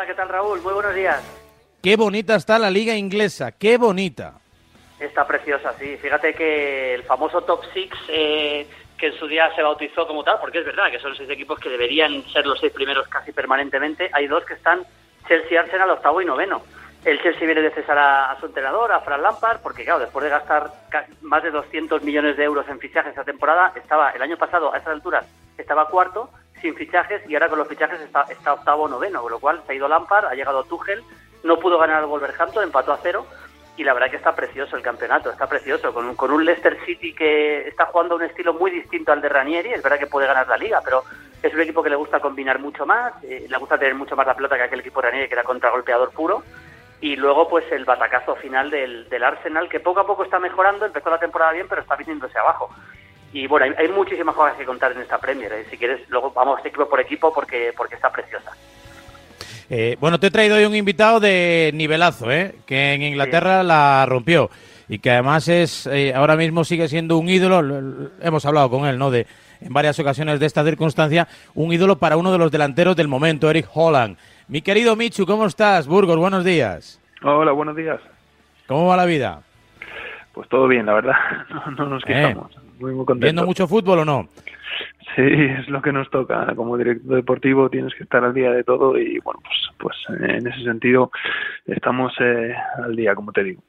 Hola, ¿qué tal Raúl? Muy buenos días. Qué bonita está la liga inglesa, qué bonita. Está preciosa, sí. Fíjate que el famoso Top Six, eh, que en su día se bautizó como tal, porque es verdad que son seis equipos que deberían ser los seis primeros casi permanentemente, hay dos que están Chelsea Arsenal octavo y noveno. El Chelsea viene de cesar a, su entrenador, a Fran Lampard, porque claro, después de gastar más de 200 millones de euros en fichajes esta temporada, estaba el año pasado a esas alturas estaba cuarto sin fichajes y ahora con los fichajes está, octavo o noveno, con lo cual se ha ido Lampard, ha llegado Tuchel, no pudo ganar el Wolverhampton, empató a cero y la verdad que está precioso el campeonato, está precioso, con un, con un Leicester City que está jugando un estilo muy distinto al de Ranieri, es verdad que puede ganar la liga, pero es un equipo que le gusta combinar mucho más, eh, le gusta tener mucho más la pelota que aquel equipo de Ranieri que era contragolpeador puro, y luego pues el batacazo final del, del Arsenal que poco a poco está mejorando, empezó la temporada bien pero está viniéndose abajo. Y bueno, hay, muchísimas cosas que contar en esta Premier. ¿eh? Si quieres, luego vamos equipo por equipo porque, porque está preciosa. Eh, bueno, te he traído hoy un invitado de nivelazo, ¿eh? que en Inglaterra la rompió y que además es eh, ahora mismo sigue siendo un ídolo. Hemos hablado con él, ¿no? De en varias ocasiones de esta circunstancia, un ídolo para uno de los delanteros del momento, Eric Holland. Mi querido Michu, ¿cómo estás? Burgos, buenos días. Hola, buenos días. ¿Cómo va la vida? Pues todo bien, la verdad. No, nos quejamos. ¿Viendo mucho fútbol o no? Sí, es lo que nos toca. Como director deportivo tienes que estar al día de todo y bueno, pues, pues en ese sentido estamos eh, al día, como te digo.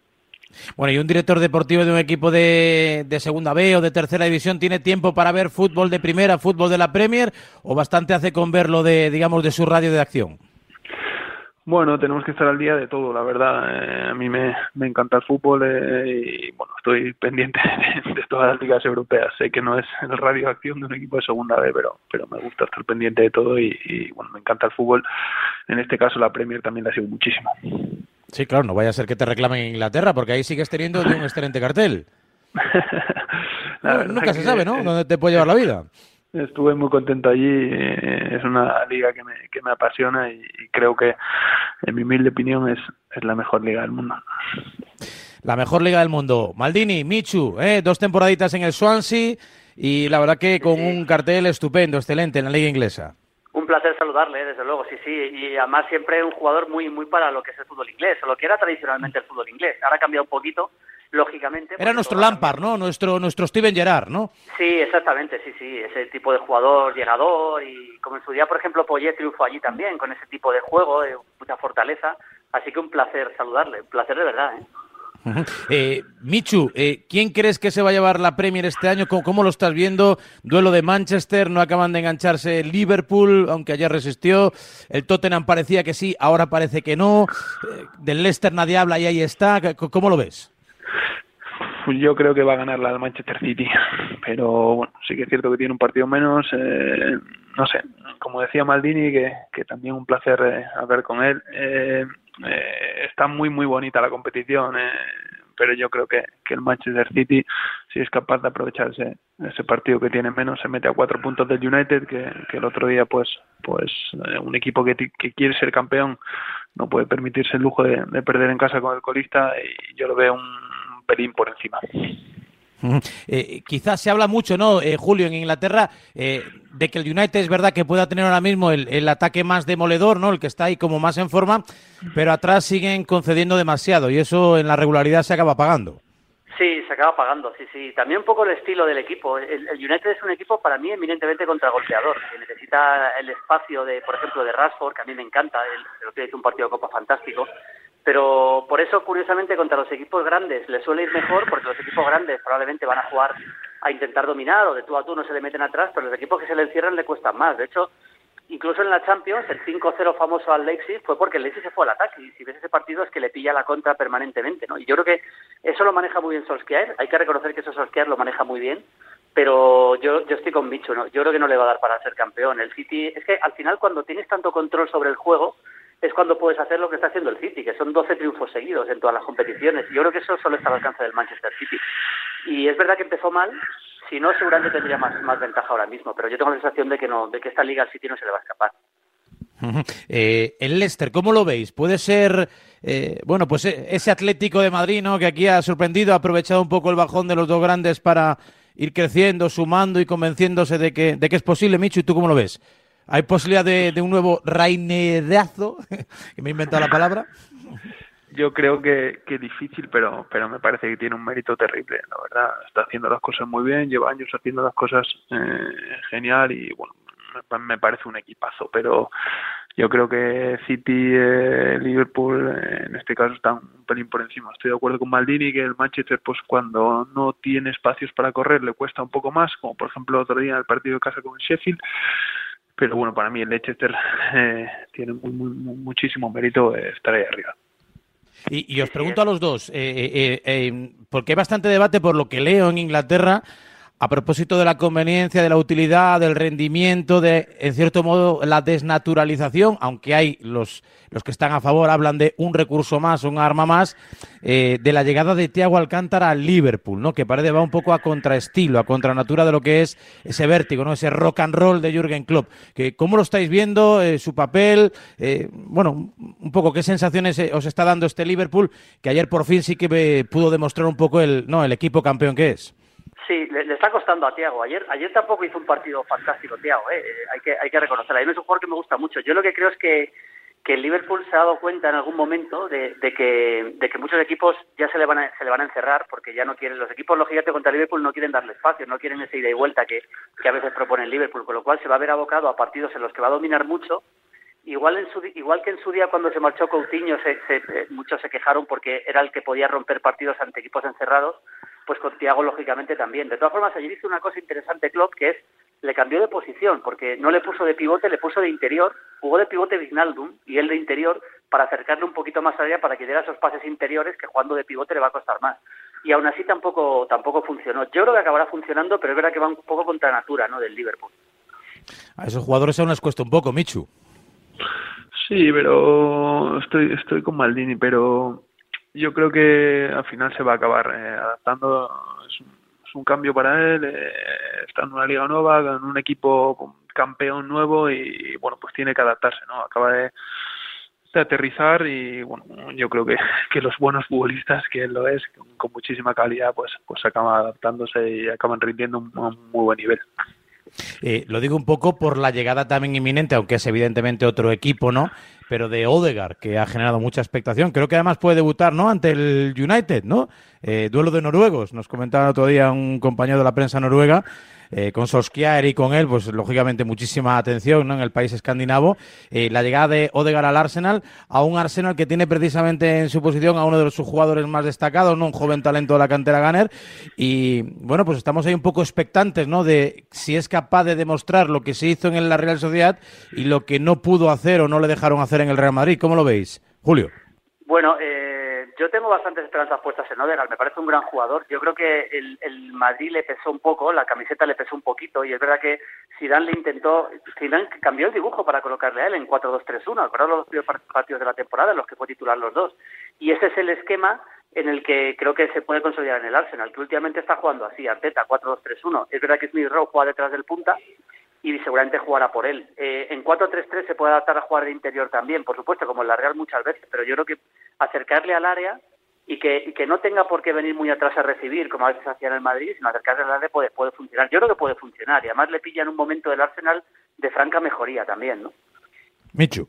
Bueno, ¿y un director deportivo de un equipo de, de, segunda B o de tercera división tiene tiempo para ver fútbol de primera, fútbol de la Premier o bastante hace con verlo de, digamos, de su radio de acción? Bueno, tenemos que estar al día de todo, la verdad. Eh, a mí me, me, encanta el fútbol eh, y bueno, estoy pendiente de, todas las ligas europeas. Sé que no es el radio acción de un equipo de segunda B, pero, pero me gusta estar pendiente de todo y, bueno, me encanta el fútbol. En este caso la Premier también la sigo muchísimo. Sí, claro, no vaya a ser que te reclamen en Inglaterra, porque ahí sigues teniendo un excelente cartel. nunca se sabe, ¿no? ¿Dónde te puede llevar la vida? Estuve muy contento allí. Eh, es una liga que me, que me apasiona y, creo que, en mi humilde opinión, es, es la mejor liga del mundo. La mejor liga del mundo. Maldini, Michu, ¿eh? dos temporaditas en el Swansea y la verdad que con un cartel estupendo, excelente en la liga inglesa. Un placer saludarle, desde luego, sí, sí. Y además siempre un jugador muy, muy para lo que es el fútbol inglés, o lo que era tradicionalmente el fútbol inglés. Ahora ha cambiado un poquito, lógicamente. Era nuestro Lampard, ¿no? Nuestro, nuestro Steven Gerrard, ¿no? Sí, exactamente, sí, sí. Ese tipo de jugador, llegador, y como en su día, por ejemplo, Poyet triunfó allí también, con ese tipo de juego, de mucha fortaleza. Así que un placer saludarle, un placer de verdad, ¿eh? Eh, Michu, eh, ¿quién crees que se va a llevar la Premier este año? ¿Cómo, lo estás viendo? Duelo de Manchester, no acaban de engancharse Liverpool, aunque ayer resistió. El Tottenham parecía que sí, ahora parece que no. Eh, del Leicester nadie habla y ahí está. ¿Cómo lo ves? Pues yo creo que va a ganar la del Manchester City, pero bueno, sí que es cierto que tiene un partido menos. no sé, como decía Maldini, que, que también un placer hablar con él. Eh, está muy muy bonita la competición eh, pero yo creo que, que, el Manchester City si es capaz de aprovechar ese, partido que tiene menos se mete a cuatro puntos del United que, que el otro día pues pues eh, un equipo que, que, quiere ser campeón no puede permitirse el lujo de, de perder en casa con el colista y yo lo veo un pelín por encima eh, quizás se habla mucho, ¿no, eh, Julio, en Inglaterra, eh, de que el United es verdad que pueda tener ahora mismo el, ataque más demoledor, ¿no? El que está ahí como más en forma, pero atrás siguen concediendo demasiado y eso en la regularidad se acaba pagando. Sí, se acaba pagando, sí, sí. También un poco el estilo del equipo. El, United es un equipo para mí eminentemente contragolpeador, que necesita el espacio de, por ejemplo, de Rashford, que a mí me encanta, el, que hizo un partido de Copa fantástico, pero por eso, curiosamente, contra los equipos grandes le suele ir mejor, porque los equipos grandes probablemente van a jugar a intentar dominar o de tú a tú no se le meten atrás, pero los equipos que se le encierran le cuestan más. De hecho, incluso en la Champions, el 5-0 famoso al Leipzig fue porque el Leipzig se fue al ataque. Y si ves ese partido es que le pilla la contra permanentemente, ¿no? Y yo creo que eso lo maneja muy bien Solskjaer. Hay que reconocer que eso Solskjaer lo maneja muy bien. Pero yo, yo estoy con Bicho, ¿no? Yo creo que no le va a dar para ser campeón. El City, es que al final cuando tienes tanto control sobre el juego, es cuando puedes hacer lo que está haciendo el City, que son 12 triunfos seguidos en todas las competiciones. Yo creo que eso solo está al alcance del Manchester City. Y es verdad que empezó mal, si no, seguramente tendría más, más ventaja ahora mismo, pero yo tengo la sensación de que no, de que esta liga al City no se le va a escapar. Eh, el Leicester, ¿cómo lo veis? ¿Puede ser, eh, bueno, pues eh, ese Atlético de Madrid, ¿no? Que aquí ha sorprendido, ha aprovechado un poco el bajón de los dos grandes para ir creciendo, sumando y convenciéndose de que, de que es posible, Micho, ¿y tú cómo lo ves? ¿Hay posibilidad de, un nuevo Rainedazo? que me he inventado la palabra. Yo creo que, que difícil, pero, pero me parece que tiene un mérito terrible, la verdad. Está haciendo las cosas muy bien, lleva años haciendo las cosas eh, genial y bueno, me parece un equipazo, pero yo creo que City, eh, Liverpool, eh, en este caso están un pelín por encima. Estoy de acuerdo con Maldini que el Manchester, pues cuando no tiene espacios para correr, le cuesta un poco más, como por ejemplo otro día en el partido de casa con el Sheffield. Pero bueno, para mí el Leicester eh, tiene muy, muy, muchísimo mérito estar ahí arriba. Y, y, os pregunto a los dos, eh, porque hay bastante debate por lo que leo en Inglaterra a propósito de la conveniencia, de la utilidad, del rendimiento, de, en cierto modo, la desnaturalización, aunque hay los, los que están a favor, hablan de un recurso más, un arma más, eh, de la llegada de Thiago Alcántara al Liverpool, ¿no? Que parece va un poco a contraestilo, a contranatura de lo que es ese vértigo, ¿no? Ese rock and roll de Jürgen Klopp. Que, ¿Cómo lo estáis viendo? Eh, su papel, eh, bueno, un poco qué sensaciones os está dando este Liverpool, que ayer por fin sí que pudo demostrar un poco el, no, el equipo campeón que es. Sí, le, está costando a Tiago. Ayer, ayer tampoco hizo un partido fantástico Tiago, ¿eh? eh hay que hay que reconocerlo. Ayer es un jugador que me gusta mucho. Yo lo que creo es que el Liverpool se ha dado cuenta en algún momento de, que, de que muchos equipos ya se le van a, se le van a encerrar porque ya no quieren los equipos gigantes contra Liverpool no quieren darle espacio no quieren esa ida y vuelta que, a veces propone el Liverpool con lo cual se va a ver abocado a partidos en los que va a dominar mucho igual en su, igual que en su día cuando se marchó Coutinho se, se, muchos se quejaron porque era el que podía romper partidos ante equipos encerrados pues con Thiago lógicamente también. De todas formas, ayer hizo una cosa interesante Klopp, que es le cambió de posición, porque no le puso de pivote, le puso de interior, jugó de pivote Vignaldum y él de interior para acercarle un poquito más allá para que diera esos pases interiores que jugando de pivote le va a costar más. Y aún así tampoco tampoco funcionó. Yo creo que acabará funcionando, pero es verdad que va un poco contra natura, ¿no? Del Liverpool. A esos jugadores aún les cuesta un poco, Michu. Sí, pero estoy estoy con Maldini, pero yo creo que al final se va a acabar eh, adaptando. Es un, cambio para él. Eh, está en una liga nueva, en un equipo campeón nuevo y bueno, pues tiene que adaptarse, ¿no? Acaba de, aterrizar y bueno, yo creo que, que los buenos futbolistas, que él lo es, con, muchísima calidad, pues, pues acaban adaptándose y acaban rindiendo un, un muy buen nivel. Eh, lo digo un poco por la llegada también inminente, aunque es evidentemente otro equipo, ¿no? Pero de Odegar, que ha generado mucha expectación. Creo que además puede debutar, ¿no? Ante el United, ¿no? Eh, duelo de noruegos. Nos comentaba otro día un compañero de la prensa noruega eh, con Solskjaer y con él, pues lógicamente muchísima atención ¿no? en el país escandinavo. Eh, la llegada de Odegaard al Arsenal, a un Arsenal que tiene precisamente en su posición a uno de sus jugadores más destacados, ¿no? un joven talento de la cantera Gunner. Y bueno, pues estamos ahí un poco expectantes ¿no? de si es capaz de demostrar lo que se hizo en la Real Sociedad y lo que no pudo hacer o no le dejaron hacer en el Real Madrid. ¿Cómo lo veis? Julio. Bueno, eh yo tengo bastantes esperanzas puestas en Odegaard, me parece un gran jugador. Yo creo que el, el, Madrid le pesó un poco, la camiseta le pesó un poquito, y es verdad que Zidane le intentó, Zidane cambió el dibujo para colocarle a él en 4-2-3-1, acordaos los primeros partidos de la temporada en los que fue titular los dos. Y ese es el esquema en el que creo que se puede consolidar en el Arsenal, que últimamente está jugando así, Arteta, 4-2-3-1. Es verdad que Smith Rowe juega detrás del punta, y seguramente jugará por él. Eh, en 4-3-3 se puede adaptar a jugar de interior también, por supuesto, como en la Real muchas veces, pero yo creo que acercarle al área y que, que no tenga por qué venir muy atrás a recibir, como a veces hacía en el Madrid, sino acercarle al área puede, puede funcionar. Yo creo que puede funcionar y además le pilla en un momento del Arsenal de franca mejoría también, ¿no? Michu.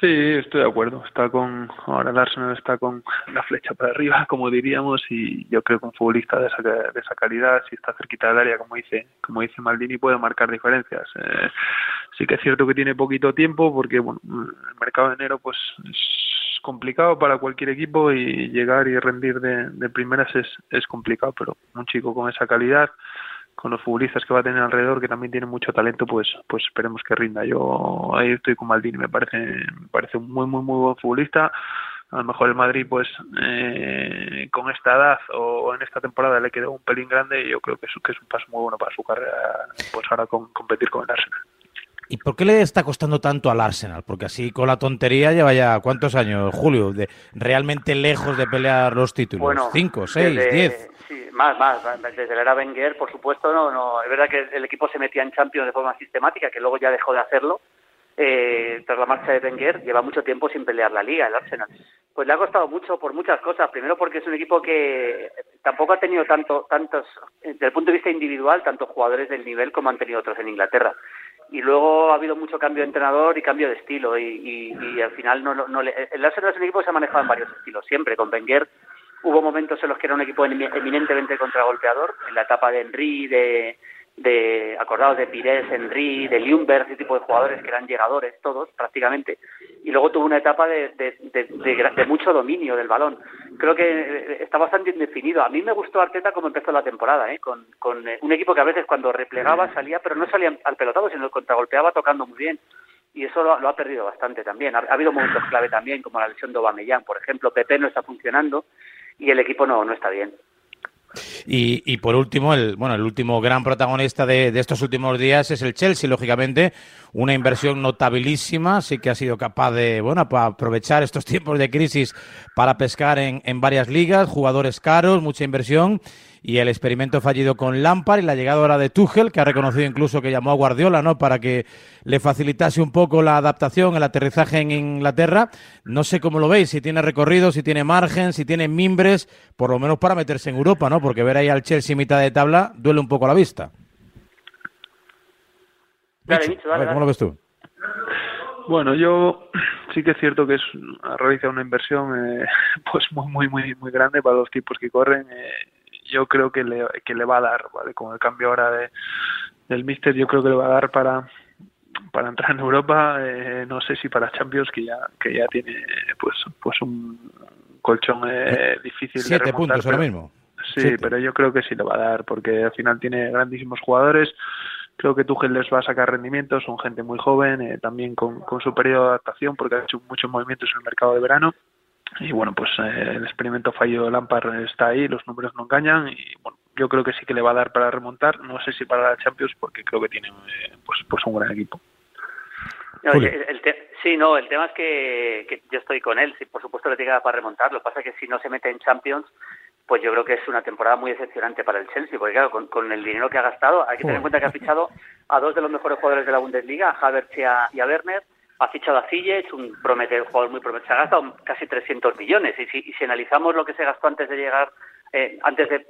Sí, estoy de acuerdo. Está con ahora el Arsenal está con la flecha para arriba, como diríamos, y yo creo que un futbolista de esa, de esa calidad, si está cerquita del área, como dice como dice Maldini, puede marcar diferencias. Eh, sí que es cierto que tiene poquito tiempo, porque bueno, el mercado de enero pues es complicado para cualquier equipo y llegar y rendir de, de primeras es, es complicado, pero un chico con esa calidad con los futbolistas que va a tener alrededor, que también tiene mucho talento, pues pues esperemos que rinda. Yo ahí estoy con Maldini, me parece me parece un muy muy muy buen futbolista. A lo mejor el Madrid, pues eh, con esta edad o en esta temporada le quedó un pelín grande y yo creo que es, que es un paso muy bueno para su carrera, pues ahora con, competir con el Arsenal. ¿Y por qué le está costando tanto al Arsenal? Porque así con la tontería lleva ya cuántos años, Julio, de realmente lejos de pelear los títulos. Bueno, ¿Cinco, seis, diez? Sí, más, más. Desde la era Wenger, por supuesto, no, no. Es verdad que el equipo se metía en Champions de forma sistemática, que luego ya dejó de hacerlo. Eh, tras la marcha de Wenger, lleva mucho tiempo sin pelear la liga, el Arsenal. Pues le ha costado mucho por muchas cosas. Primero porque es un equipo que tampoco ha tenido tanto, tantos, desde el punto de vista individual, tantos jugadores del nivel como han tenido otros en Inglaterra y luego ha habido mucho cambio de entrenador y cambio de estilo y, al final no, no, le, el Arsenal es un equipo que se ha manejado en varios estilos siempre con Wenger hubo momentos en los que era un equipo eminentemente contragolpeador en la etapa de Henry de de acordados de Pires, Henry, de Ljungberg, ese tipo de jugadores que eran llegadores todos prácticamente, y luego tuvo una etapa de, de, mucho dominio del balón. Creo que eh, está bastante indefinido. A mí me gustó Arteta como empezó la temporada, ¿eh? con, con eh, un equipo que a veces cuando replegaba salía, pero no salía al pelotado, sino contragolpeaba tocando muy bien. Y eso lo, ha perdido bastante también. Ha, habido momentos clave también, como la lesión de Aubameyang, por ejemplo. Pepe no está funcionando y el equipo no, no está bien. Y, y, por último, el, bueno, el último gran protagonista de, de, estos últimos días es el Chelsea, lógicamente, una inversión notabilísima, sí que ha sido capaz de, bueno, aprovechar estos tiempos de crisis para pescar en, en varias ligas, jugadores caros, mucha inversión y el experimento fallido con Lampard y la llegada ahora de Tuchel, que ha reconocido incluso que llamó a Guardiola, ¿no? Para que le facilitase un poco la adaptación, el aterrizaje en Inglaterra. No sé cómo lo veis, si tiene recorrido, si tiene margen, si tiene mimbres, por lo menos para meterse en Europa, ¿no? Porque ver ahí al Chelsea mitad de tabla duele un poco a la vista. ¿Cómo lo ves tú? Bueno, yo sí que es cierto que es ha realizado una inversión eh, pues muy muy muy muy grande para los tipos que corren. Eh, yo creo que le, que le va a dar, ¿vale? Con el cambio ahora de, del Mister, yo creo que le va a dar para para entrar en Europa, eh, no sé si para Champions, que ya que ya tiene pues pues un colchón eh, difícil Siete de puntos ahora mismo. Sí, pero yo creo que sí le va a dar, porque al final tiene grandísimos jugadores. Creo que Tuchel les va a sacar rendimientos, son gente muy joven, eh, también con, con su periodo de adaptación, porque ha hecho muchos movimientos en el mercado de verano y bueno, pues eh, el experimento fallo de Lampard está ahí, los números no engañan y bueno, yo creo que sí que le va a dar para remontar, no sé si para la Champions porque creo que tiene eh, pues, pues un gran equipo. sí, no, el tema es que, yo estoy con él, sí, por supuesto le tiene para remontar, lo que pasa es que si no se mete en Champions, pues yo creo que es una temporada muy decepcionante para el Chelsea, porque claro, con, el dinero que ha gastado, hay que tener en cuenta que ha fichado a dos de los mejores jugadores de la Bundesliga, a Havertz y a, y a Werner, ha fichado a es un prometedor, jugador muy prometedor. Se ha gastado casi 300 millones. Y si, analizamos lo que se gastó antes de llegar, eh, antes de,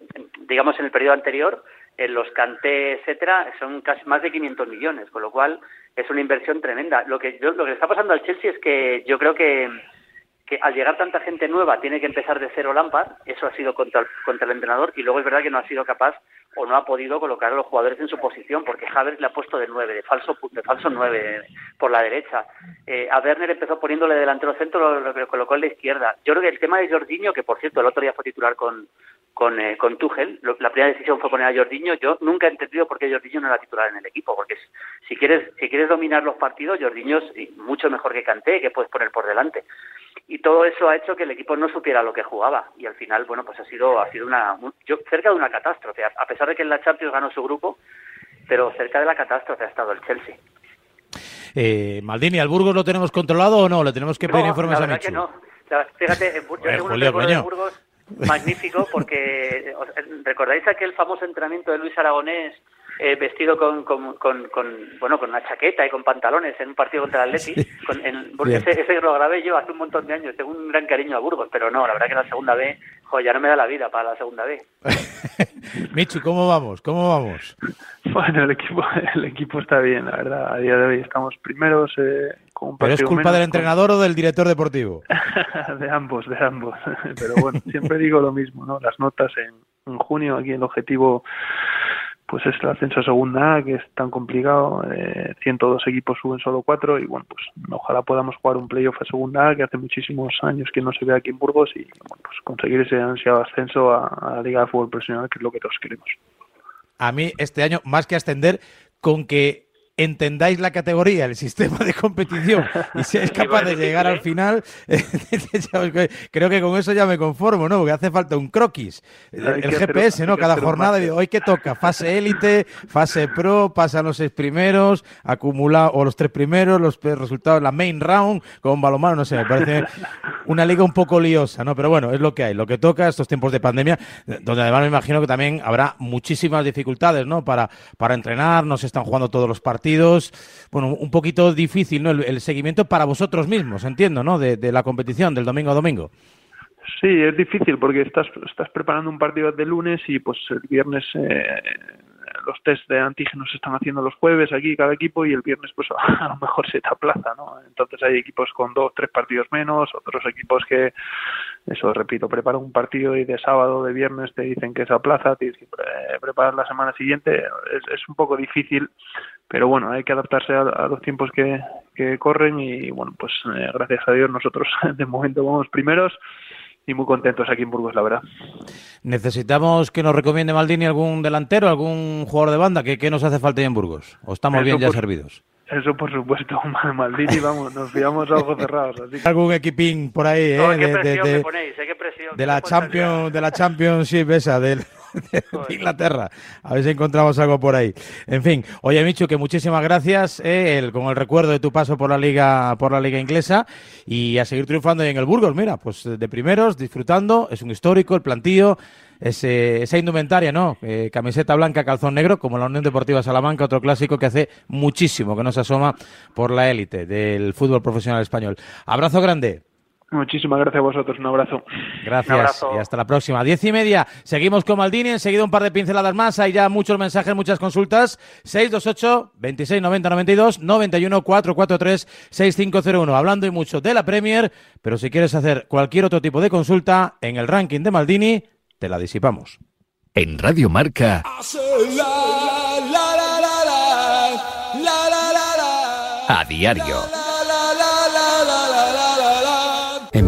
digamos, en el periodo anterior, en los Canté, etcétera, son casi más de 500 millones, con lo cual es una inversión tremenda. Lo que, lo que está pasando al Chelsea es que yo creo que, que al llegar tanta gente nueva tiene que empezar de cero Lampard, eso ha sido contra, contra el entrenador, y luego es verdad que no ha sido capaz o no ha podido colocar a los jugadores en su posición, porque Havertz le ha puesto de nueve, de falso de falso nueve por la derecha. Eh, a Werner empezó poniéndole delantero centro, lo, lo, colocó en la izquierda. Yo creo que el tema de Jorginho, que por cierto el otro día fue titular con con, eh, con Tuchel, la primera decisión fue poner a Jorginho. Yo nunca he entendido por qué Jorginho no era titular en el equipo, porque si quieres si quieres dominar los partidos, Jorginho es mucho mejor que Kanté, que puedes poner por delante. Y todo eso ha hecho que el equipo no supiera lo que jugaba. Y al final bueno pues ha sido ha sido una yo, cerca de una catástrofe. A pesar de que en la Champions ganó su grupo pero cerca de la catástrofe ha estado el Chelsea. Eh, Maldini al Burgos lo tenemos controlado o no le tenemos que pedir informes a Michu. que no. Fíjate yo tengo un de Burgos magnífico porque recordáis aquel famoso entrenamiento de Luis Aragonés eh, vestido con, con, con, bueno con una chaqueta y con pantalones en un partido contra el Atleti. ese, ese, lo grabé yo hace un montón de años. Tengo un gran cariño a Burgos, pero no, la verdad que la segunda B, joder, ya no me da la vida para la segunda B. Michu, ¿cómo vamos? ¿Cómo vamos? Bueno, el equipo, el equipo está bien, la verdad. A día de hoy estamos primeros. Eh, con ¿Pero es culpa del entrenador o del director deportivo? de ambos, de ambos. Pero bueno, siempre digo lo mismo, ¿no? Las notas en, en junio, aquí el objetivo pues es el ascenso a segunda A, que es tan complicado, eh, 102 equipos suben solo cuatro y bueno, pues ojalá podamos jugar un playoff a segunda A, que hace muchísimos años que no se ve aquí en Burgos y bueno, pues conseguir ese ansiado ascenso a, a la Liga de Fútbol Profesional, que es lo que todos queremos. A mí este año, más que ascender, con que entendáis la categoría, el sistema de competición y seáis capaz de llegar al final, creo que con eso ya me conformo, ¿no? Porque hace falta un croquis, el GPS, ¿no? Cada jornada, hoy que toca, fase élite, fase pro, pasan los seis primeros, acumula o los tres primeros, los resultados, la main round, con balomano, no sé, me parece una liga un poco liosa, ¿no? Pero bueno, es lo que hay, lo que toca estos tiempos de pandemia, donde además me imagino que también habrá muchísimas dificultades, ¿no? Para, para entrenar, no se están jugando todos los partidos bueno, un poquito difícil, ¿no? El, seguimiento para vosotros mismos, entiendo, ¿no? De, la competición del domingo a domingo. Sí, es difícil porque estás, estás preparando un partido de lunes y pues el viernes eh, los test de antígenos se están haciendo los jueves aquí cada equipo y el viernes pues a lo mejor se te aplaza, ¿no? Entonces hay equipos con dos, tres partidos menos, otros equipos que, eso repito, preparan un partido y de sábado, de viernes te dicen que se aplaza, tienes que preparar la semana siguiente, es, es un poco difícil, pero bueno, hay que adaptarse a, los tiempos que, que corren y bueno, pues eh, gracias a Dios nosotros de momento vamos primeros y muy contentos aquí en Burgos, la verdad. ¿Necesitamos que nos recomiende Maldini algún delantero, algún jugador de banda? ¿Qué, qué nos hace falta ahí en Burgos? ¿O estamos bien ya servidos? Eso por supuesto, Maldini, vamos, nos pillamos a ojos cerrados. Algún equipín por ahí, ¿eh? de, la Champions, de la Championship esa, del, de Inglaterra. A ver si encontramos algo por ahí. En fin, oye Michu, que muchísimas gracias eh, con el recuerdo de tu paso por la liga, por la liga inglesa y a seguir triunfando en el Burgos. Mira, pues de primeros, disfrutando, es un histórico el plantío. Ese, esa indumentaria, ¿no? Eh, camiseta blanca, calzón negro, como la Unión Deportiva Salamanca, otro clásico que hace muchísimo que no se asoma por la élite del fútbol profesional español. Abrazo grande. Muchísimas gracias a vosotros, un abrazo. Gracias y hasta la próxima. Diez y media, seguimos con Maldini, enseguida un par de pinceladas más, hay ya muchos mensajes, muchas consultas. 628 26 90 92 91 443 6501. Hablando y mucho de la Premier, pero si quieres hacer cualquier otro tipo de consulta en el ranking de Maldini, te la disipamos. En Radio Marca. A diario.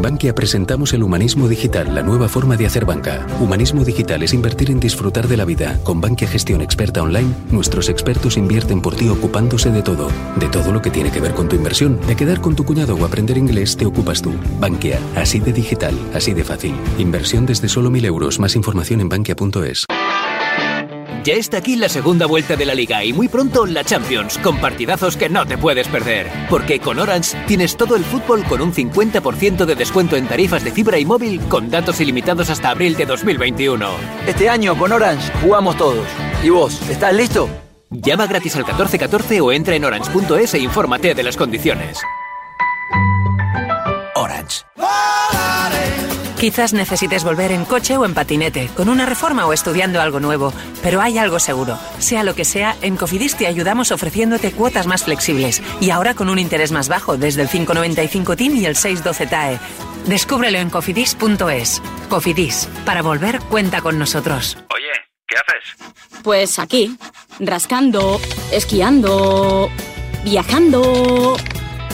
Bankia presentamos el humanismo digital, la nueva forma de hacer banca. Humanismo digital es invertir en disfrutar de la vida. Con Bankia Gestión Experta Online, nuestros expertos invierten por ti ocupándose de todo. De todo lo que tiene que ver con tu inversión. De quedar con tu cuñado o aprender inglés, te ocupas tú. Bankia, así de digital, así de fácil. Inversión desde solo mil euros. Más información en bankia.es. Ya está aquí la segunda vuelta de la liga y muy pronto la Champions, con partidazos que no te puedes perder. Porque con Orange tienes todo el fútbol con un 50% de descuento en tarifas de fibra y móvil con datos ilimitados hasta abril de 2021. Este año con Orange jugamos todos. ¿Y vos, estás listo? Llama gratis al 1414 o entra en orange.es e infórmate de las condiciones. Orange. Quizás necesites volver en coche o en patinete, con una reforma o estudiando algo nuevo, pero hay algo seguro. Sea lo que sea, en Cofidis te ayudamos ofreciéndote cuotas más flexibles y ahora con un interés más bajo desde el 595 TIN y el 612 TAE. Descúbrelo en cofidis.es. Cofidis, para volver cuenta con nosotros. Oye, ¿qué haces? Pues aquí, rascando, esquiando, viajando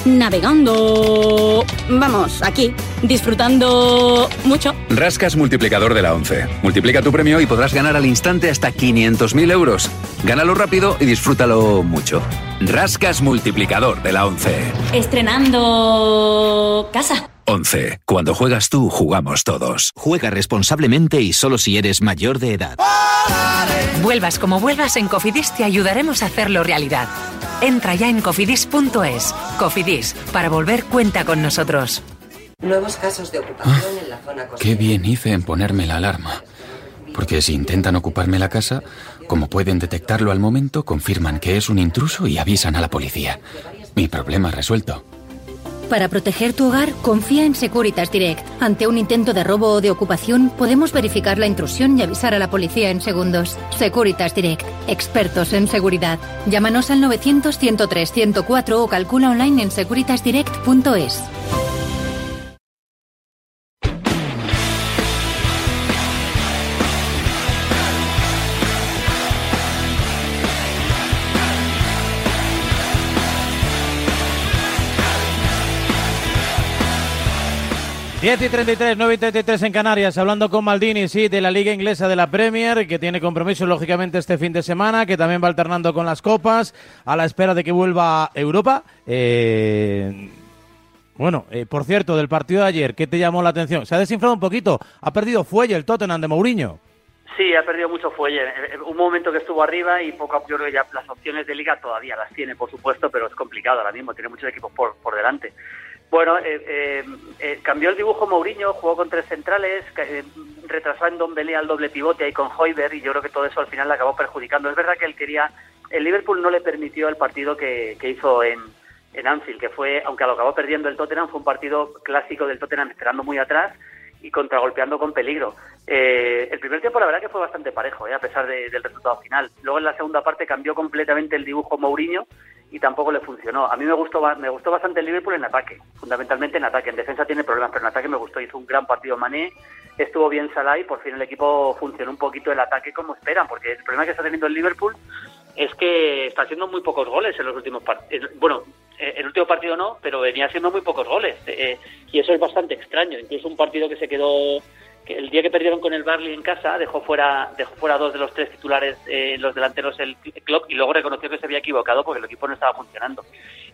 navegando. Vamos, aquí, disfrutando mucho. Rascas multiplicador de la 11. Multiplica tu premio y podrás ganar al instante hasta 500.000 euros. Gánalo rápido y disfrútalo mucho. Rascas multiplicador de la 11. Estrenando casa. 11. Cuando juegas tú, jugamos todos. Juega responsablemente y solo si eres mayor de edad. Vuelvas como vuelvas, en Cofidis te ayudaremos a hacerlo realidad. Entra ya en cofidis.es. Cofidis, para volver cuenta con nosotros. Nuevos casos de ocupación ah, en la zona costera. Qué bien hice en ponerme la alarma. Porque si intentan ocuparme la casa, como pueden detectarlo al momento, confirman que es un intruso y avisan a la policía. Mi problema resuelto. Para proteger tu hogar, confía en Securitas Direct. Ante un intento de robo o de ocupación, podemos verificar la intrusión y avisar a la policía en segundos. Securitas Direct, expertos en seguridad. Llámanos al 900 103 104 o calcula online en securitasdirect.es. 10 y 33, 9 y 33 en Canarias, hablando con Maldini, sí, de la Liga Inglesa de la Premier, que tiene compromiso lógicamente este fin de semana, que también va alternando con las copas, a la espera de que vuelva Europa. Eh, bueno, eh, por cierto, del partido de ayer, ¿qué te llamó la atención? Se ha desinflado un poquito, ha perdido fuelle el Tottenham de Mourinho. Sí, ha perdido mucho fuelle. Eh, un momento que estuvo arriba y poco a poco ya las opciones de liga todavía las tiene, por supuesto, pero es complicado ahora mismo, tiene muchos equipos por, por delante. Bueno, eh, eh, eh, cambió el dibujo Mourinho, jugó con tres centrales, retrasó en Don Belé al doble pivote ahí con Hoiber y yo creo que todo eso al final le acabó perjudicando. Es verdad que él quería, el Liverpool no le permitió el partido que, hizo en, en Anfield, que fue, aunque lo acabó perdiendo el Tottenham, fue un partido clásico del Tottenham esperando muy atrás y contragolpeando con peligro. Eh, el primer tiempo la verdad que fue bastante parejo, eh, a pesar del resultado final. Luego en la segunda parte cambió completamente el dibujo Mourinho y tampoco le funcionó. A mí me gustó, me gustó bastante el Liverpool en ataque, fundamentalmente en ataque. En defensa tiene problemas, pero en ataque me gustó. Hizo un gran partido Mané, estuvo bien Salah y por fin el equipo funcionó un poquito el ataque como esperan, porque el problema que está teniendo el Liverpool es que está haciendo muy pocos goles en los últimos partidos. Bueno, eh, el último partido no, pero venía haciendo muy pocos goles. Eh, y eso es bastante extraño. Incluso un partido que se quedó el día que perdieron con el Barley en casa dejó fuera dejó fuera dos de los tres titulares eh, los delanteros el Klopp y luego reconoció que se había equivocado porque el equipo no estaba funcionando.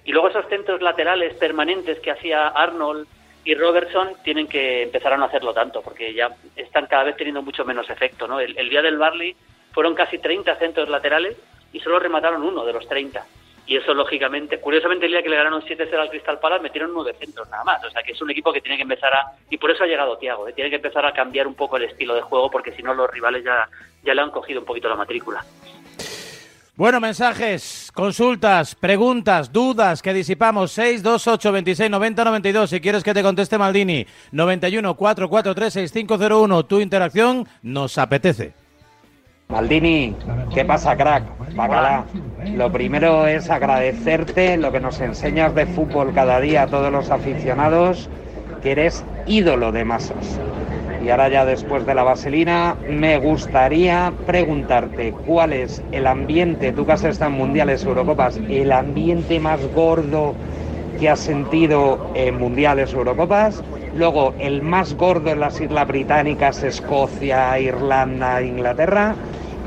Y luego esos centros laterales permanentes que hacía Arnold y Robertson tienen que empezar a no hacerlo tanto porque ya están cada vez teniendo mucho menos efecto no el, el día del Barley fueron casi 30 centros laterales y solo remataron uno de los 30 y eso lógicamente, curiosamente el día que le ganaron 7-0 al Crystal Palace metieron nueve centros nada más, o sea que es un equipo que tiene que empezar a, y por eso ha llegado Tiago, ¿eh? tiene que empezar a cambiar un poco el estilo de juego porque si no los rivales ya, ya le han cogido un poquito la matrícula. Bueno, mensajes, consultas, preguntas, dudas que disipamos 628 26 90 92. Si quieres que te conteste Maldini, 91 443 6501. Tu interacción nos apetece. Maldini, ¿qué pasa, crack? Bacala. Lo primero es agradecerte lo que nos enseñas de fútbol cada día a todos los aficionados, que eres ídolo de masas. Y ahora ya después de la vaselina, me gustaría preguntarte cuál es el ambiente, tú que has estado en Mundiales, Eurocopas, el ambiente más gordo que has sentido en Mundiales, Eurocopas. Luego, el más gordo en las Islas Británicas, Escocia, Irlanda, Inglaterra.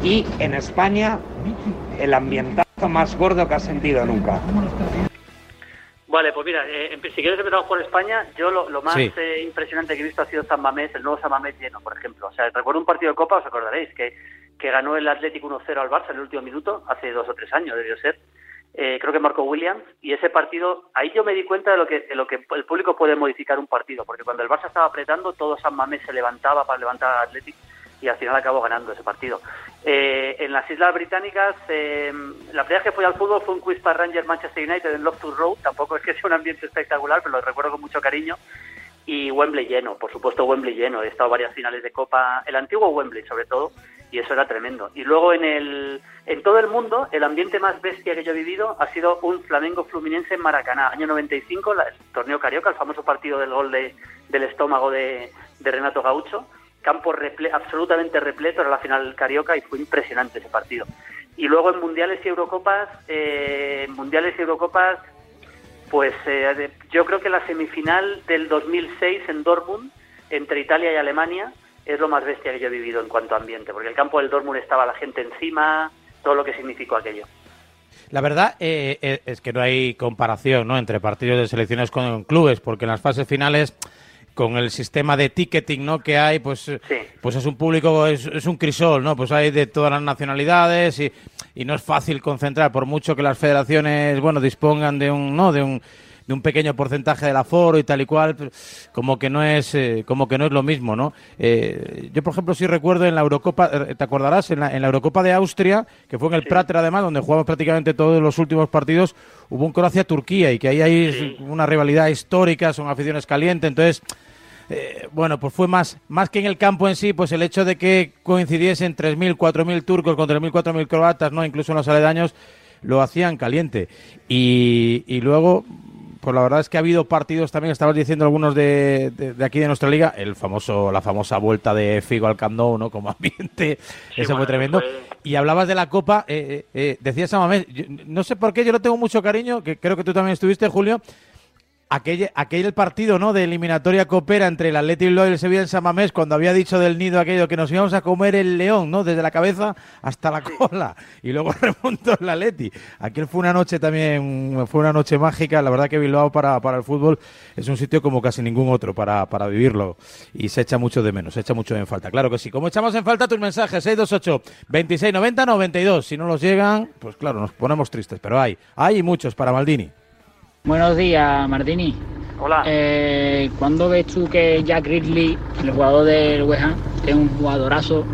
Y en España, el ambientazo más gordo que has sentido nunca. Vale, pues mira, eh, si quieres empezamos por España, yo lo, más eh, impresionante que he visto ha sido San Mamés, el nuevo San Mamés lleno, por ejemplo. O sea, recuerdo un partido de Copa, os acordaréis, que, que ganó el Atlético 1-0 al Barça en el último minuto, hace dos o tres años debió ser. Eh, creo que marcó Williams, y ese partido, ahí yo me di cuenta de lo que de lo que el público puede modificar un partido, porque cuando el Barça estaba apretando, todo San Mamés se levantaba para levantar al Atlético y al final acabó ganando ese partido. Eh, en las Islas Británicas, eh, la primera que fui al fútbol fue un quiz para Rangers Manchester United en Love to Road, tampoco es que sea un ambiente espectacular, pero lo recuerdo con mucho cariño. Y Wembley lleno, por supuesto Wembley lleno, he estado varias finales de Copa, el antiguo Wembley sobre todo, y eso era tremendo. Y luego en el en todo el mundo, el ambiente más bestia que yo he vivido ha sido un Flamengo Fluminense en Maracaná, año 95, el torneo Carioca, el famoso partido del gol de, del estómago de, de Renato Gaucho campo absolutamente repleto, era la final carioca y fue impresionante ese partido. Y luego en Mundiales y Eurocopas, eh, Mundiales y Eurocopas, pues eh, yo creo que la semifinal del 2006 en Dortmund, entre Italia y Alemania, es lo más bestia que yo he vivido en cuanto a ambiente, porque el campo del Dortmund estaba la gente encima, todo lo que significó aquello. La verdad eh, es que no hay comparación ¿no? entre partidos de selecciones con clubes, porque en las fases finales con el sistema de ticketing ¿no? que hay, pues, pues es un público, es, es, un crisol, ¿no? Pues hay de todas las nacionalidades y, y, no es fácil concentrar, por mucho que las federaciones, bueno, dispongan de un, ¿no? De un, de un pequeño porcentaje del aforo y tal y cual, pues, como que no es, eh, como que no es lo mismo, ¿no? Eh, yo, por ejemplo, sí recuerdo en la Eurocopa, eh, ¿te acordarás? En la, en la Eurocopa de Austria, que fue en el Prater además, donde jugamos prácticamente todos los últimos partidos, hubo un Croacia-Turquía y que ahí hay una rivalidad histórica, son aficiones calientes, entonces eh, bueno, pues fue más, más que en el campo en sí, pues el hecho de que coincidiesen 3.000, 4.000 turcos con 3.000, 4.000 croatas, ¿no? Incluso en los aledaños, lo hacían caliente. Y, y luego, pues la verdad es que ha habido partidos también, estabas diciendo algunos de, de, aquí de nuestra liga, el famoso, la famosa vuelta de Figo al Camp ¿no? Como ambiente, eso fue tremendo. Y hablabas de la Copa, eh, eh, eh decías a Mamés, no sé por qué, yo lo tengo mucho cariño, que creo que tú también estuviste, Julio, aquel, aquel partido ¿no? de eliminatoria coopera entre el Atlético y el Sevilla en San Mamés, cuando había dicho del nido aquello que nos íbamos a comer el león, ¿no? Desde la cabeza hasta la cola. Y luego remontó el Atleti. Aquel fue una noche también, fue una noche mágica. La verdad que Bilbao para, para el fútbol es un sitio como casi ningún otro para, para vivirlo. Y se echa mucho de menos, se echa mucho en falta. Claro que sí. Como echamos en falta tus mensajes, 628 2690 92. Si no los llegan, pues claro, nos ponemos tristes. Pero hay, hay muchos para Maldini. Buenos días, Martini. Hola. Eh, ¿Cuándo ves tú que Jack Ridley, el jugador del West Ham, que es un jugadorazo,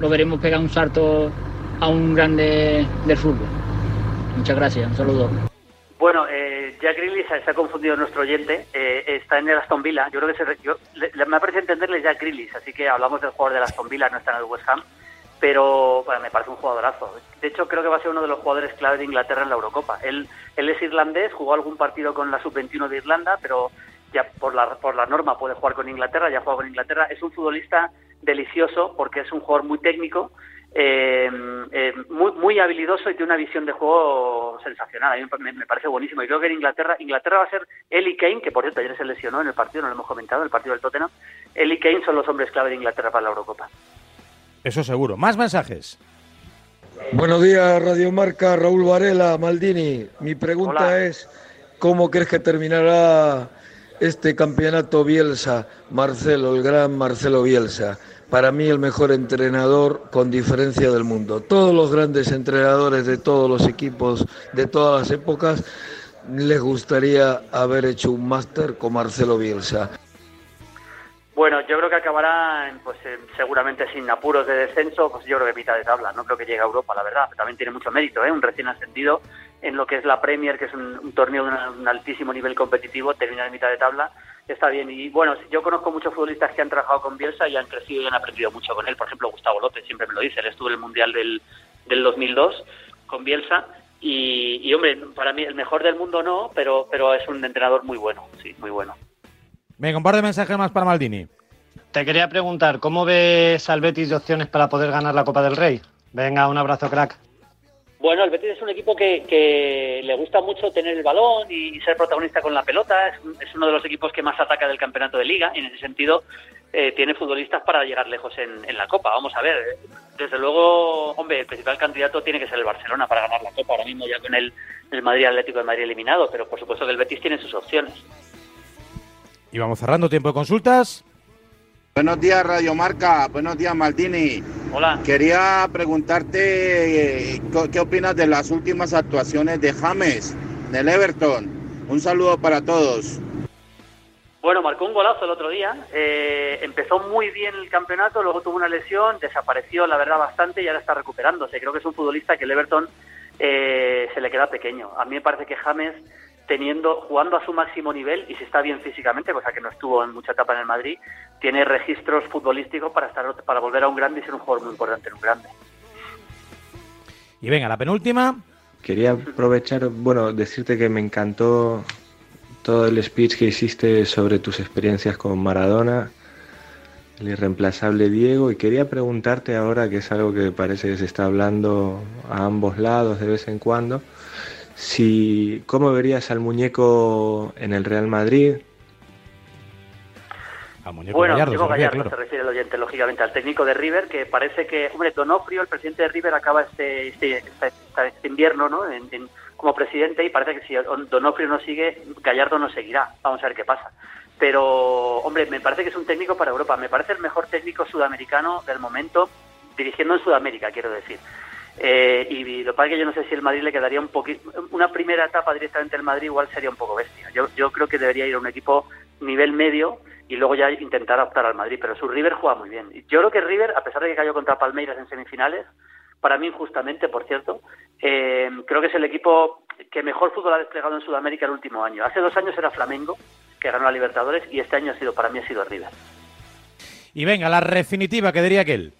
lo veremos pegar un salto a un grande del fútbol? Muchas gracias, un saludo. Bueno, eh, Jack Grealish se, ha confundido nuestro oyente. Eh, está en el Aston Villa. Yo creo que se, yo, le, me parece entenderle Jack Grealish, así que hablamos del jugador del Aston Villa, no está en el West Ham. Pero me parece un jugadorazo. De hecho, creo que va a ser uno de los jugadores clave de Inglaterra en la Eurocopa. Él, es irlandés, jugó algún partido con la sub-21 de Irlanda, pero ya por la, por la norma puede jugar con Inglaterra, ya juega con Inglaterra. Es un futbolista delicioso porque es un jugador muy técnico eh, eh, muy, habilidoso y tiene una visión de juego sensacional. A mí me, parece buenísimo. Y creo que en Inglaterra, Inglaterra va a ser Eli Kane, que por cierto ayer se lesionó en el partido, no lo hemos comentado, en el partido del Tottenham. Eli Kane son los hombres clave de Inglaterra para la Eurocopa. Eso seguro. Más mensajes. Buenos días, Radio Marca, Raúl Varela, Maldini. Mi pregunta es, ¿cómo crees que terminará este campeonato Bielsa, Marcelo, el gran Marcelo Bielsa? para mí el mejor entrenador con diferencia del mundo. Todos los grandes entrenadores de todos los equipos de todas las épocas les gustaría haber hecho un máster con Marcelo Bielsa. Bueno, yo creo que acabará pues, seguramente sin apuros de descenso, pues yo creo que mitad de tabla, no creo que llegue a Europa, la verdad, también tiene mucho mérito, ¿eh? un recién ascendido en lo que es la Premier, que es un, torneo de un altísimo nivel competitivo, termina en mitad de tabla, está bien. Y bueno, yo conozco muchos futbolistas que han trabajado con Bielsa y han crecido y han aprendido mucho con él. Por ejemplo, Gustavo López siempre me lo dice, él estuvo en el Mundial del, del 2002 con Bielsa y, hombre, para mí el mejor del mundo no, pero, pero es un entrenador muy bueno, sí, muy bueno. Venga, un par de mensajes más para Maldini. Te quería preguntar, ¿cómo ves al Betis de opciones para poder ganar la Copa del Rey? Venga, un abrazo, crack. Bueno, el Betis es un equipo que, le gusta mucho tener el balón y ser protagonista con la pelota. Es, uno de los equipos que más ataca del campeonato de liga. Y en ese sentido, eh, tiene futbolistas para llegar lejos en, la Copa. Vamos a ver. Desde luego, hombre, el principal candidato tiene que ser el Barcelona para ganar la Copa. Ahora mismo ya con el, el Madrid Atlético de Madrid eliminado. Pero por supuesto que el Betis tiene sus opciones. Y vamos cerrando tiempo de consultas. Buenos días, Radio Marca. Buenos días, Martini. Hola. Quería preguntarte eh, qué opinas de las últimas actuaciones de James, del Everton. Un saludo para todos. Bueno, marcó un golazo el otro día. Eh, empezó muy bien el campeonato, luego tuvo una lesión, desapareció, la verdad, bastante y ahora está recuperándose. Creo que es un futbolista que el Everton eh, se le queda pequeño. A mí me parece que James teniendo, jugando a su máximo nivel y si está bien físicamente, cosa que no estuvo en mucha etapa en el Madrid, tiene registros futbolísticos para estar para volver a un grande y ser un jugador muy importante en un grande. Y venga, la penúltima. Quería aprovechar, bueno, decirte que me encantó todo el speech que hiciste sobre tus experiencias con Maradona, el irreemplazable Diego, y quería preguntarte ahora, que es algo que parece que se está hablando a ambos lados de vez en cuando, si cómo verías al muñeco en el Real Madrid. Al muñeco bueno, Gallardo, Gallardo se refiere el oyente, lógicamente, al técnico de River, que parece que, hombre, Donofrio, el presidente de River, acaba este, este, este, este invierno ¿no? como presidente y parece que si Donofrio no sigue, Gallardo no seguirá. Vamos a ver qué pasa. Pero, hombre, me parece que es un técnico para Europa. Me parece el mejor técnico sudamericano del momento, dirigiendo en Sudamérica, quiero decir. Eh, y lo que pasa es que yo no sé si el Madrid le quedaría un poquito. Una primera etapa directamente el Madrid igual sería un poco bestia. Yo, yo creo que debería ir a un equipo nivel medio y luego ya intentar optar al Madrid. Pero su River juega muy bien. Yo creo que River, a pesar de que cayó contra Palmeiras en semifinales, para mí injustamente, por cierto, eh, creo que es el equipo que mejor fútbol ha desplegado en Sudamérica el último año. Hace dos años era Flamengo, que ganó la Libertadores, y este año ha sido para mí ha sido River. Y venga, la definitiva que diría aquel.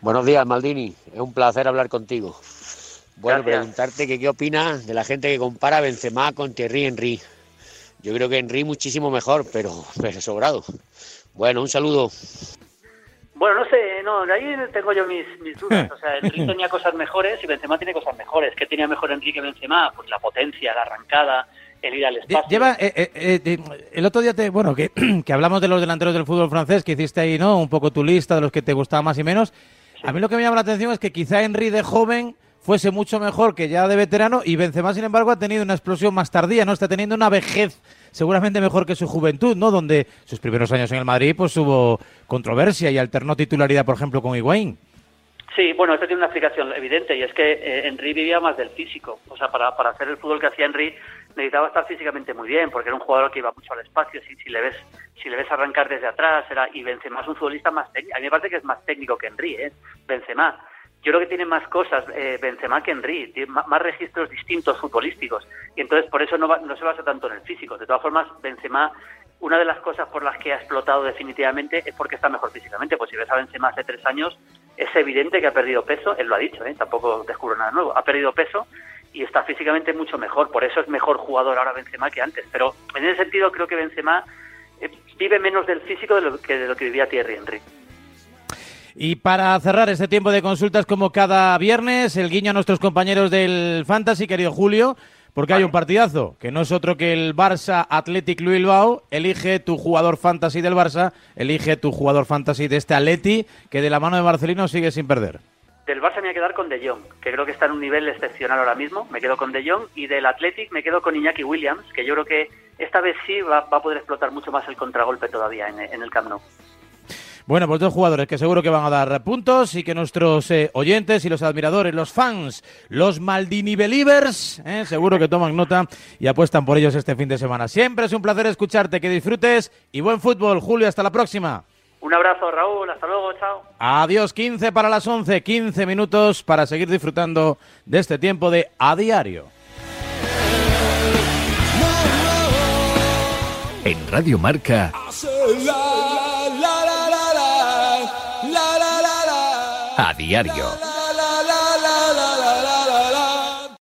Buenos días, Maldini. Es un placer hablar contigo. Bueno, preguntarte que qué opinas de la gente que compara Benzema con Thierry Henry. Yo creo que Henry muchísimo mejor, pero, pero sobrado. Bueno, un saludo. Bueno, no sé, no, ahí tengo yo mis, dudas. O sea, Henry tenía cosas mejores y Benzema tiene cosas mejores. ¿Qué tenía mejor Henry que Benzema? Pues la potencia, la arrancada, el ir al espacio. Lleva, eh, eh, eh, el otro día, te, bueno, que, que, hablamos de los delanteros del fútbol francés, que hiciste ahí, ¿no? Un poco tu lista de los que te gustaba más y menos. A mí lo que me llama la atención es que quizá Henry de joven fuese mucho mejor que ya de veterano y Benzema, sin embargo, ha tenido una explosión más tardía, ¿no? Está teniendo una vejez seguramente mejor que su juventud, ¿no? Donde sus primeros años en el Madrid pues hubo controversia y alternó titularidad, por ejemplo, con Higuaín. Sí, bueno, esto tiene una explicación evidente y es que eh, Henry vivía más del físico. O sea, para, para hacer el fútbol que hacía Henry necesitaba estar físicamente muy bien porque era un jugador que iba mucho al espacio. Si, si le ves si le ves arrancar desde atrás era y Benzema es un futbolista más técnico. A mí me parece que es más técnico que Henry, ¿eh? Benzema. yo creo que tiene más cosas eh, Benzema que Henry, tiene más, registros distintos futbolísticos. Y entonces por eso no, no se basa tanto en el físico. De todas formas, Benzema, una de las cosas por las que ha explotado definitivamente es porque está mejor físicamente. Pues si ves a Benzema hace tres años, es evidente que ha perdido peso, él lo ha dicho, ¿eh? tampoco descubro nada nuevo, ha perdido peso y está físicamente mucho mejor. Por eso es mejor jugador ahora Benzema que antes. Pero en ese sentido creo que Benzema eh, vive menos del físico de lo que, de lo que vivía Thierry Henry. Y para cerrar este tiempo de consultas como cada viernes, el guiño a nuestros compañeros del Fantasy, querido Julio, porque hay un partidazo, que no es otro que el Barça Athletic Bilbao. Elige tu jugador fantasy del Barça, elige tu jugador fantasy de este Atleti, que de la mano de Marcelino sigue sin perder. Del Barça me voy a quedar con De Jong, que creo que está en un nivel excepcional ahora mismo. Me quedo con De Jong. Y del Athletic me quedo con Iñaki Williams, que yo creo que esta vez sí va, a poder explotar mucho más el contragolpe todavía en, el Camp Nou. Bueno, pues dos jugadores que seguro que van a dar puntos y que nuestros eh, oyentes y los admiradores, los fans, los Maldini Believers, eh, seguro que toman nota y apuestan por ellos este fin de semana. Siempre es un placer escucharte, que disfrutes y buen fútbol. Julio, hasta la próxima. Un abrazo, Raúl. Hasta luego. Chao. Adiós. 15 para las 11. 15 minutos para seguir disfrutando de este tiempo de A Diario. En Radio Marca. a diario.